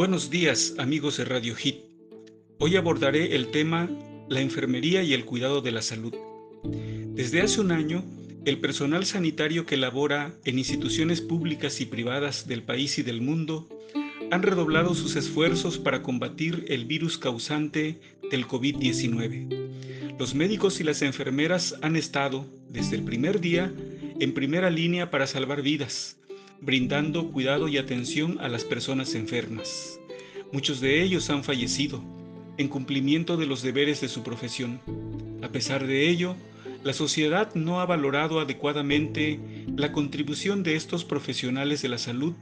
buenos días amigos de Radio Hit. Hoy abordaré el tema la enfermería y el cuidado de la salud. Desde hace un año, el personal sanitario que labora en instituciones públicas y privadas del país y del mundo han redoblado sus esfuerzos para combatir el virus causante del COVID-19. Los médicos y las enfermeras han estado, desde el primer día, en primera línea para salvar vidas, brindando cuidado y atención a las personas enfermas. Muchos de ellos han fallecido en cumplimiento de los deberes de su profesión. A pesar de ello, la sociedad no ha valorado adecuadamente la contribución de estos profesionales de la salud,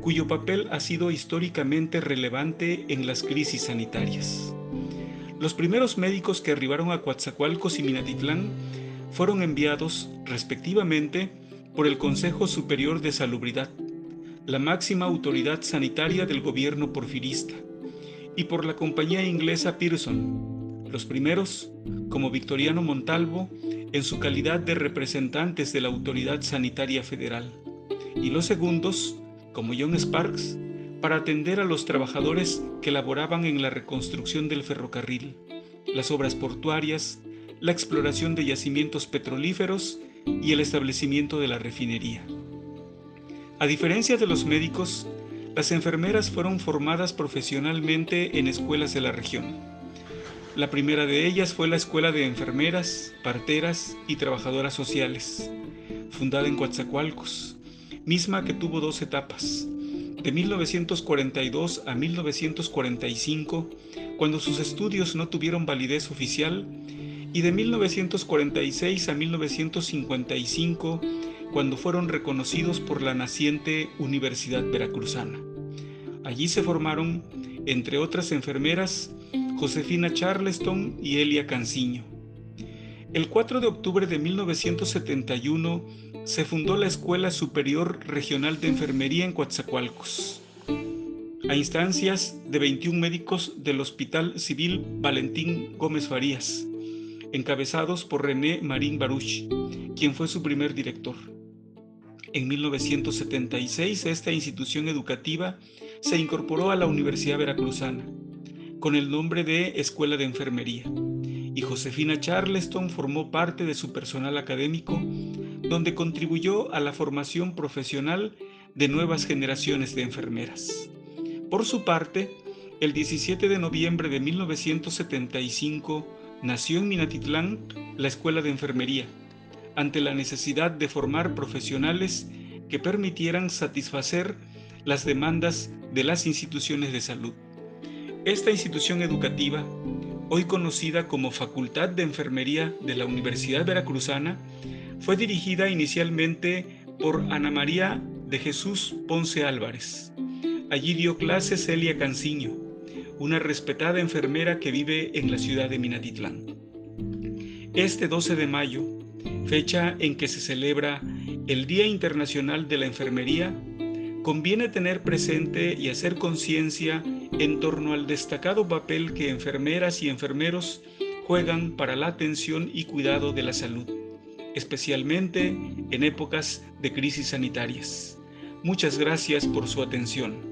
cuyo papel ha sido históricamente relevante en las crisis sanitarias. Los primeros médicos que arribaron a Coatzacoalcos y Minatitlán fueron enviados, respectivamente, por el Consejo Superior de Salubridad, la máxima autoridad sanitaria del gobierno porfirista, y por la compañía inglesa Pearson, los primeros, como Victoriano Montalvo, en su calidad de representantes de la Autoridad Sanitaria Federal, y los segundos, como John Sparks, para atender a los trabajadores que laboraban en la reconstrucción del ferrocarril, las obras portuarias, la exploración de yacimientos petrolíferos y el establecimiento de la refinería. A diferencia de los médicos, las enfermeras fueron formadas profesionalmente en escuelas de la región. La primera de ellas fue la Escuela de Enfermeras, Parteras y Trabajadoras Sociales, fundada en Coatzacoalcos, misma que tuvo dos etapas, de 1942 a 1945, cuando sus estudios no tuvieron validez oficial y de 1946 a 1955, cuando fueron reconocidos por la naciente Universidad Veracruzana. Allí se formaron, entre otras enfermeras, Josefina Charleston y Elia Canciño. El 4 de octubre de 1971 se fundó la Escuela Superior Regional de Enfermería en Coatzacoalcos, a instancias de 21 médicos del Hospital Civil Valentín Gómez Farías, encabezados por René Marín Baruch, quien fue su primer director. En 1976 esta institución educativa se incorporó a la Universidad Veracruzana con el nombre de Escuela de Enfermería y Josefina Charleston formó parte de su personal académico donde contribuyó a la formación profesional de nuevas generaciones de enfermeras. Por su parte, el 17 de noviembre de 1975 nació en Minatitlán la Escuela de Enfermería, ante la necesidad de formar profesionales que permitieran satisfacer las demandas de las instituciones de salud. Esta institución educativa, hoy conocida como Facultad de Enfermería de la Universidad Veracruzana, fue dirigida inicialmente por Ana María de Jesús Ponce Álvarez. Allí dio clases Celia Canciño, una respetada enfermera que vive en la ciudad de Minatitlán. Este 12 de mayo, fecha en que se celebra el Día Internacional de la Enfermería, conviene tener presente y hacer conciencia en torno al destacado papel que enfermeras y enfermeros juegan para la atención y cuidado de la salud, especialmente en épocas de crisis sanitarias. Muchas gracias por su atención.